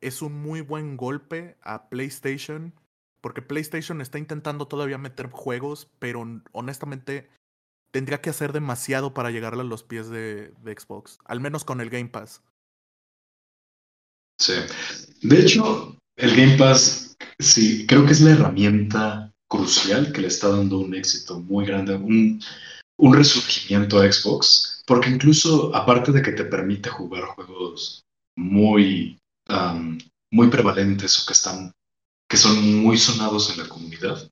es un muy buen golpe a PlayStation, porque PlayStation está intentando todavía meter juegos, pero honestamente tendría que hacer demasiado para llegarle a los pies de, Xbox, al menos con el Game Pass. Sí. De hecho, el Game Pass, sí, creo que es la herramienta crucial que le está dando un éxito muy grande, un, un resurgimiento a Xbox, porque incluso aparte de que te permite jugar juegos muy, muy prevalentes o que están que son muy sonados en la comunidad,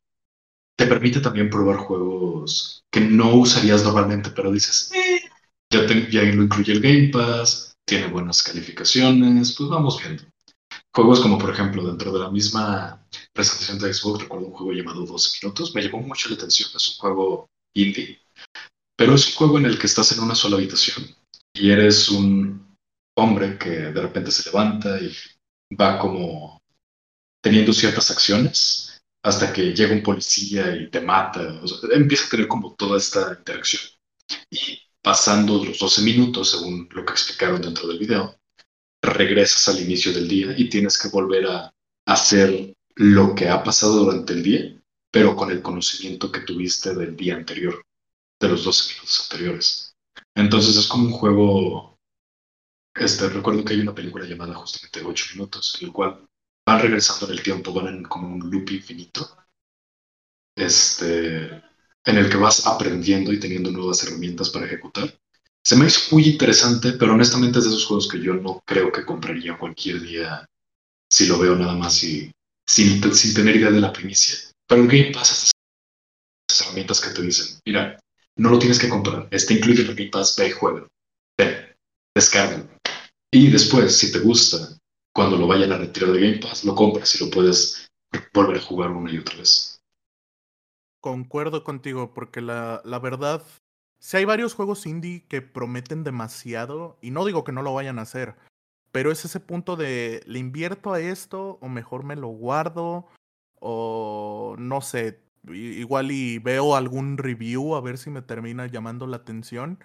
te permite también probar juegos que no usarías normalmente, pero dices, eh, ya, ya lo incluye el Game Pass, tiene buenas calificaciones, pues vamos viendo. Juegos como, por ejemplo, dentro de la misma presentación de Xbox, recuerdo un juego llamado 12 minutos, me llamó mucho la atención, es un juego indie, pero es un juego en el que estás en una sola habitación y eres un hombre que de repente se levanta y va como teniendo ciertas acciones hasta que llega un policía y te mata. empieza a tener como toda esta interacción. Y pasando los 12 minutos, según lo que explicaron dentro del video, regresas al inicio del día y tienes que volver a hacer lo que ha pasado durante el día, pero con el conocimiento que tuviste del día anterior, de los 12 minutos anteriores. Entonces es como un juego, este, recuerdo que hay una película llamada justamente 8 minutos, en el cual van regresando en el tiempo, van en como un loop infinito, este, en el que vas aprendiendo y teniendo nuevas herramientas para ejecutar. Se me hizo muy interesante, pero honestamente es de esos juegos que yo no creo que compraría cualquier día si lo veo nada más y sin, sin tener idea de la primicia. Pero el Game Pass esas herramientas que te dicen, mira, no lo tienes que comprar, está incluido en el Game Pass, ve y juega, ve, descarga. Y después, si te gusta, cuando lo vayan a retirar de Game Pass, lo compras y lo puedes volver a jugar una y otra vez. Concuerdo contigo, porque la, la verdad, si hay varios juegos indie que prometen demasiado, y no digo que no lo vayan a hacer, pero es ese punto de, ¿le invierto a esto o mejor me lo guardo? O no sé, igual y veo algún review a ver si me termina llamando la atención,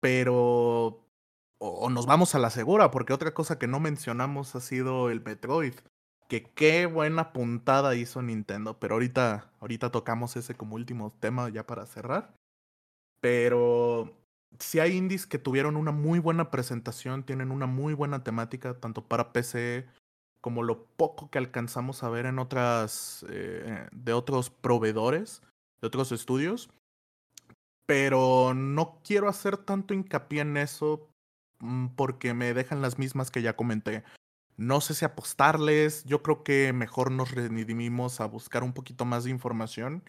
pero... O, nos vamos a la segura, porque otra cosa que no mencionamos ha sido el Metroid. Que qué buena puntada hizo Nintendo, pero ahorita, ahorita tocamos ese como último tema ya para cerrar. Pero si hay indies que tuvieron una muy buena presentación, tienen una muy buena temática, tanto para PC como lo poco que alcanzamos a ver en otras, eh, de otros proveedores, de otros estudios. Pero no quiero hacer tanto hincapié en eso porque me dejan las mismas que ya comenté. No sé si apostarles, yo creo que mejor nos redimimos a buscar un poquito más de información.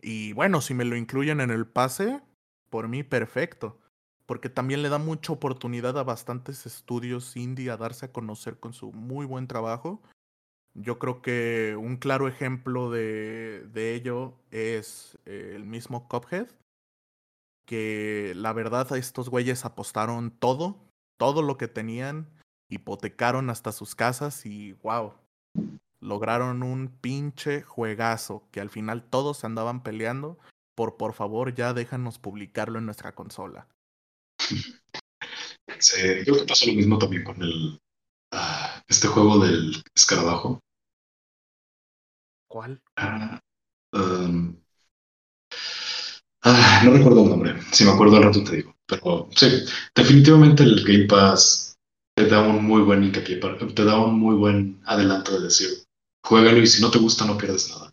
Y bueno, si me lo incluyen en el pase, por mí perfecto, porque también le da mucha oportunidad a bastantes estudios indie a darse a conocer con su muy buen trabajo. Yo creo que un claro ejemplo de, de ello es eh, el mismo Cuphead, que la verdad a estos güeyes apostaron todo, todo lo que tenían, hipotecaron hasta sus casas y wow, lograron un pinche juegazo que al final todos se andaban peleando por por favor ya déjanos publicarlo en nuestra consola. Sí, creo que pasó lo mismo también con el ah, este juego del escarabajo. ¿Cuál? Ah, um, ah, no recuerdo el nombre. Si me acuerdo al rato te digo. Pero sí, definitivamente el Game Pass te da un muy buen hincapié, te da un muy buen adelanto de decir, juégalo y si no te gusta no pierdes nada.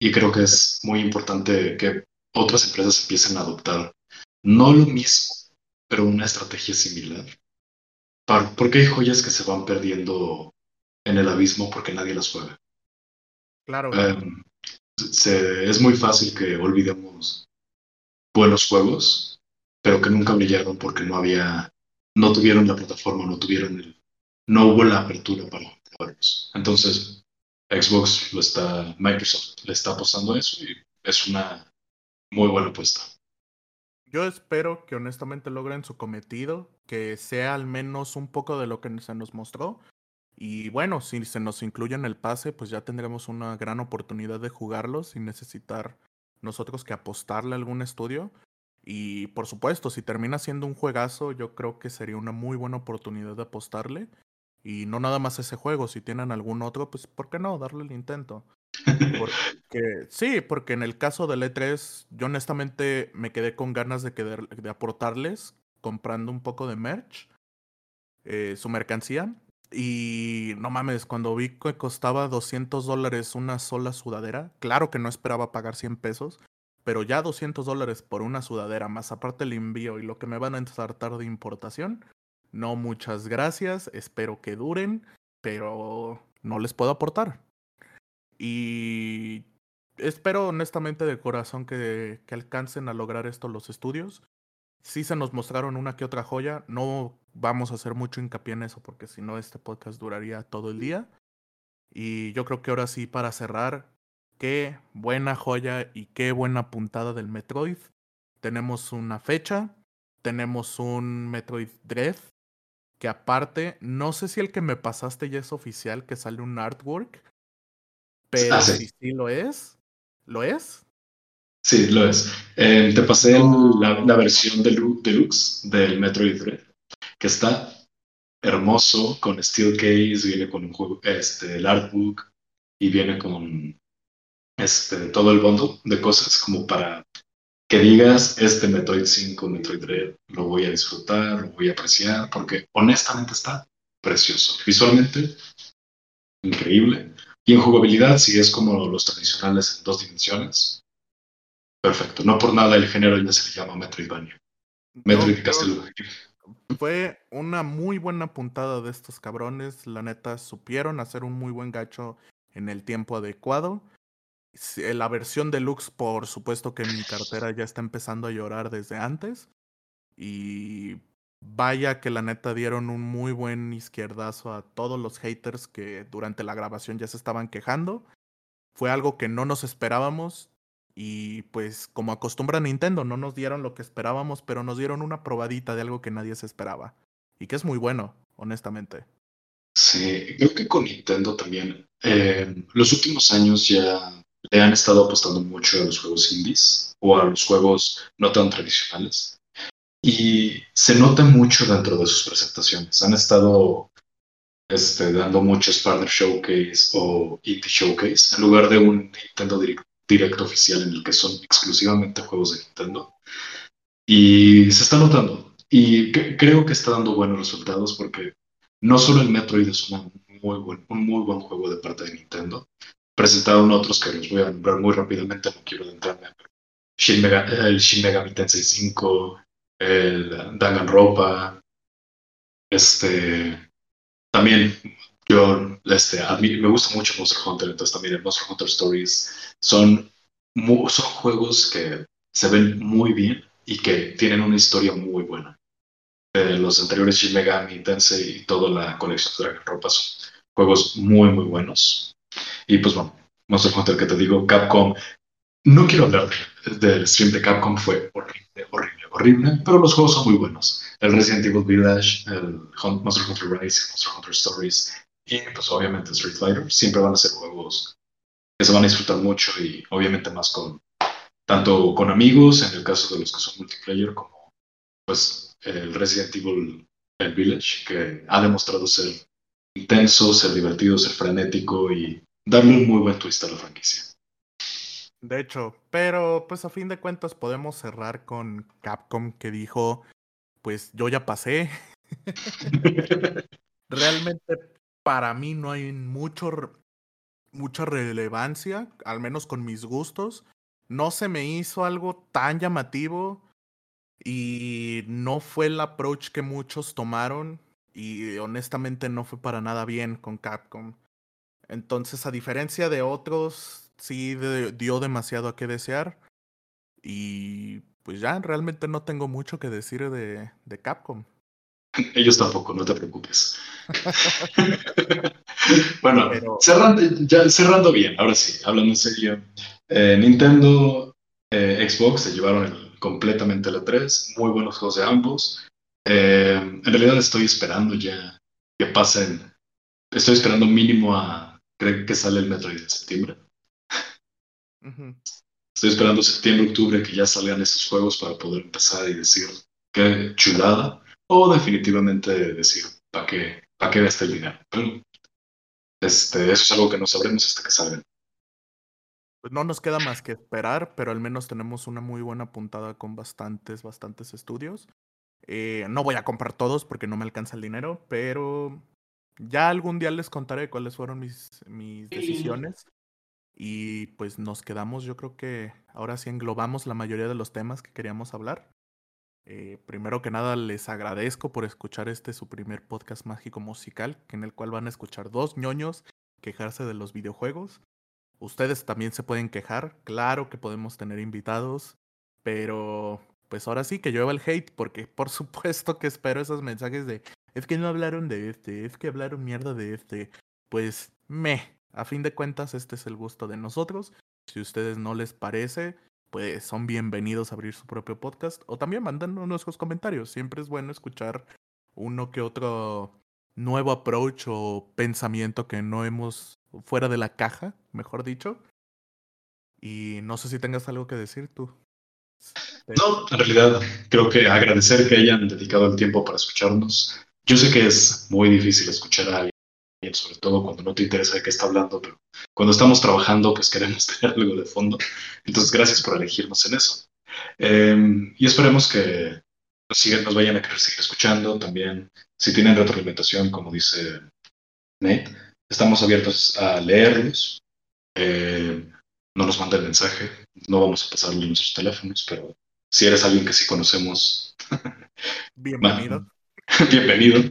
Y creo que es muy importante que otras empresas empiecen a adoptar no lo mismo, pero una estrategia similar. Porque hay joyas que se van perdiendo en el abismo porque nadie las juega. Claro. Em, es muy fácil que olvidemos buenos juegos, pero que nunca brillaron porque no había, no tuvieron la plataforma, no tuvieron el, no hubo la apertura para jugarlos. Entonces, Xbox lo está, Microsoft le está apostando a eso y es una muy buena apuesta. Yo espero que honestamente logren su cometido, que sea al menos un poco de lo que se nos mostró. Y bueno, si se nos incluye en el pase, pues ya tendremos una gran oportunidad de jugarlo sin necesitar nosotros que apostarle a algún estudio. Y por supuesto, si termina siendo un juegazo, yo creo que sería una muy buena oportunidad de apostarle. Y no nada más ese juego, si tienen algún otro, pues ¿por qué no? Darle el intento. Porque, sí, porque en el caso del E3, yo honestamente me quedé con ganas de, de aportarles comprando un poco de merch, eh, su mercancía. Y no mames, cuando vi que costaba 200 dólares una sola sudadera, claro que no esperaba pagar 100 pesos, pero ya 200 dólares por una sudadera, más aparte el envío y lo que me van a ensartar de importación, no, muchas gracias, espero que duren, pero no les puedo aportar. Y espero honestamente de corazón que, que alcancen a lograr esto los estudios. Sí se nos mostraron una que otra joya. No vamos a hacer mucho hincapié en eso porque si no este podcast duraría todo el día. Y yo creo que ahora sí para cerrar, qué buena joya y qué buena puntada del Metroid. Tenemos una fecha, tenemos un Metroid Dread, que aparte, no sé si el que me pasaste ya es oficial, que sale un artwork, pero Ah, si sí, sí lo es, ¿lo es? Sí, lo es. Eh, te pasé la, la versión delu- deluxe del Metroid Dread, que está hermoso, con steel case, viene con un juego, este, el artbook y viene con este, todo el bundle de cosas como para que digas, este Metroid 5, Metroid Dread, lo voy a disfrutar, lo voy a apreciar, porque honestamente está precioso. Visualmente, increíble. Y en jugabilidad, si es como los tradicionales en dos dimensiones, perfecto. No por nada el género ya se le llama Metroidvania. Metroid Castlevania. Fue una muy buena puntada de estos cabrones. La neta, supieron hacer un muy buen gacho en el tiempo adecuado. Sí, La versión deluxe, por supuesto que mi cartera ya está empezando a llorar desde antes. Y vaya que la neta dieron un muy buen izquierdazo a todos los haters que durante la grabación ya se estaban quejando. Fue algo que no nos esperábamos. Y pues como acostumbra Nintendo, no nos dieron lo que esperábamos, pero nos dieron una probadita de algo que nadie se esperaba. Y que es muy bueno, honestamente. Sí, creo que con Nintendo también. eh, los últimos años ya le han estado apostando mucho a los juegos indies o a los juegos no tan tradicionales. Y se nota mucho dentro de sus presentaciones. Han estado este, dando muchos Partner Showcase o Indie Showcase en lugar de un Nintendo Direct, Direct oficial en el que son exclusivamente juegos de Nintendo. Y se está notando. Y cre- creo que está dando buenos resultados porque no solo el Metroid es muy buen, un muy buen juego de parte de Nintendo. Presentaron otros que los voy a nombrar muy rápidamente, no quiero adentrarme. el Shin Megami Tensei 5, el Danganronpa, este, también yo, este, a mí me gusta mucho Monster Hunter, entonces también el Monster Hunter Stories son, son juegos que se ven muy bien y que tienen una historia muy buena. Eh, los anteriores Shin Megami Tensei y toda la colección de Danganronpa son juegos muy, muy buenos. Y pues bueno, Monster Hunter que te digo, Capcom, no quiero hablar de- del stream de Capcom, fue horrible, horrible, horrible, pero los juegos son muy buenos. El Resident Evil Village, el Monster Hunter Rise, Monster Hunter Stories y pues obviamente Street Fighter, siempre van a ser juegos que se van a disfrutar mucho y obviamente más con tanto con amigos, en el caso de los que son multiplayer, como pues el Resident Evil el Village, que ha demostrado ser intenso, ser divertido, ser frenético y darle un muy buen twist a la franquicia. De hecho, pero pues a fin de cuentas podemos cerrar con Capcom que dijo, pues yo ya pasé. Realmente para mí no hay mucho, mucha relevancia, al menos con mis gustos. No se me hizo algo tan llamativo y no fue el approach que muchos tomaron y honestamente no fue para nada bien con Capcom. Entonces, a diferencia de otros, sí de- dio demasiado a qué desear. Y pues ya, realmente no tengo mucho que decir de, de Capcom. Ellos tampoco, no te preocupes. bueno, Pero- cerrando, ya, cerrando bien, ahora sí, hablando en serio. eh, Nintendo, eh, Xbox se llevaron el- completamente la 3, muy buenos juegos de ambos. Eh, en realidad estoy esperando ya que pasen, estoy esperando mínimo a, creo que sale el Metroid en septiembre. Estoy esperando septiembre, octubre que ya salgan estos juegos para poder empezar y decir qué chulada. O definitivamente decir para qué, para qué gasta el dinero. Pero este, eso es algo que no sabremos hasta que salgan. Pues no nos queda más que esperar, pero al menos tenemos una muy buena puntada con bastantes, bastantes estudios. Eh, no voy a comprar todos porque no me alcanza el dinero, pero ya algún día les contaré cuáles fueron mis, mis decisiones. Y pues nos quedamos, yo creo que ahora sí englobamos la mayoría de los temas que queríamos hablar. Eh, primero que nada, les agradezco por escuchar este su primer podcast mágico musical, en el cual van a escuchar dos ñoños quejarse de los videojuegos. Ustedes también se pueden quejar, claro que podemos tener invitados, pero pues ahora sí que llueva el hate, porque por supuesto que espero esos mensajes de es que no hablaron de este, es que hablaron mierda de este. Pues me, a fin de cuentas este es el gusto de nosotros. Si a ustedes no les parece, pues son bienvenidos a abrir su propio podcast o también mandando nuestros comentarios. Siempre es bueno escuchar uno que otro nuevo approach o pensamiento que no hemos fuera de la caja, mejor dicho. Y no sé si tengas algo que decir tú. No, en realidad creo que agradecer que hayan dedicado el tiempo para escucharnos. Yo sé que es muy difícil escuchar a alguien, sobre todo cuando no te interesa de qué está hablando, pero cuando estamos trabajando, pues queremos tener algo de fondo. Entonces, gracias por elegirnos en eso. Em, y esperemos que nos, nos vayan a querer seguir escuchando también. Si tienen retroalimentación, como dice Nate, estamos abiertos a leerlos. Eh, no nos manden mensaje, no vamos a pasarle nuestros teléfonos, pero si eres alguien que sí conocemos, bienvenido. bienvenido.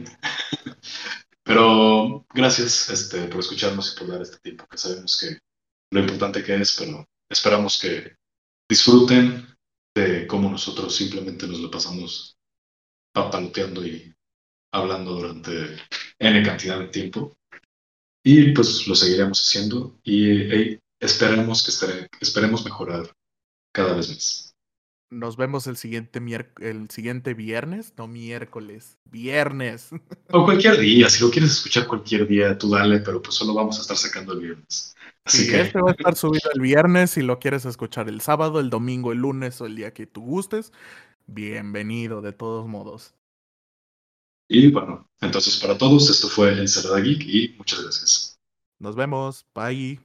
Pero gracias este, por escucharnos y por dar este tiempo, que sabemos que lo importante que es, pero esperamos que disfruten de cómo nosotros simplemente nos lo pasamos papaloteando y hablando durante N cantidad de tiempo. Y pues lo seguiremos haciendo y esperemos, que esperemos mejorar cada vez más. Nos vemos el siguiente, el siguiente viernes, no miércoles, viernes. O cualquier día, si lo quieres escuchar cualquier día, tú dale, pero pues solo vamos a estar sacando el viernes. Así que... este va a estar subido el viernes, si lo quieres escuchar el sábado, el domingo, el lunes o el día que tú gustes, bienvenido de todos modos. Y bueno, entonces para todos, esto fue Ensalada Geek y muchas gracias. Nos vemos, bye.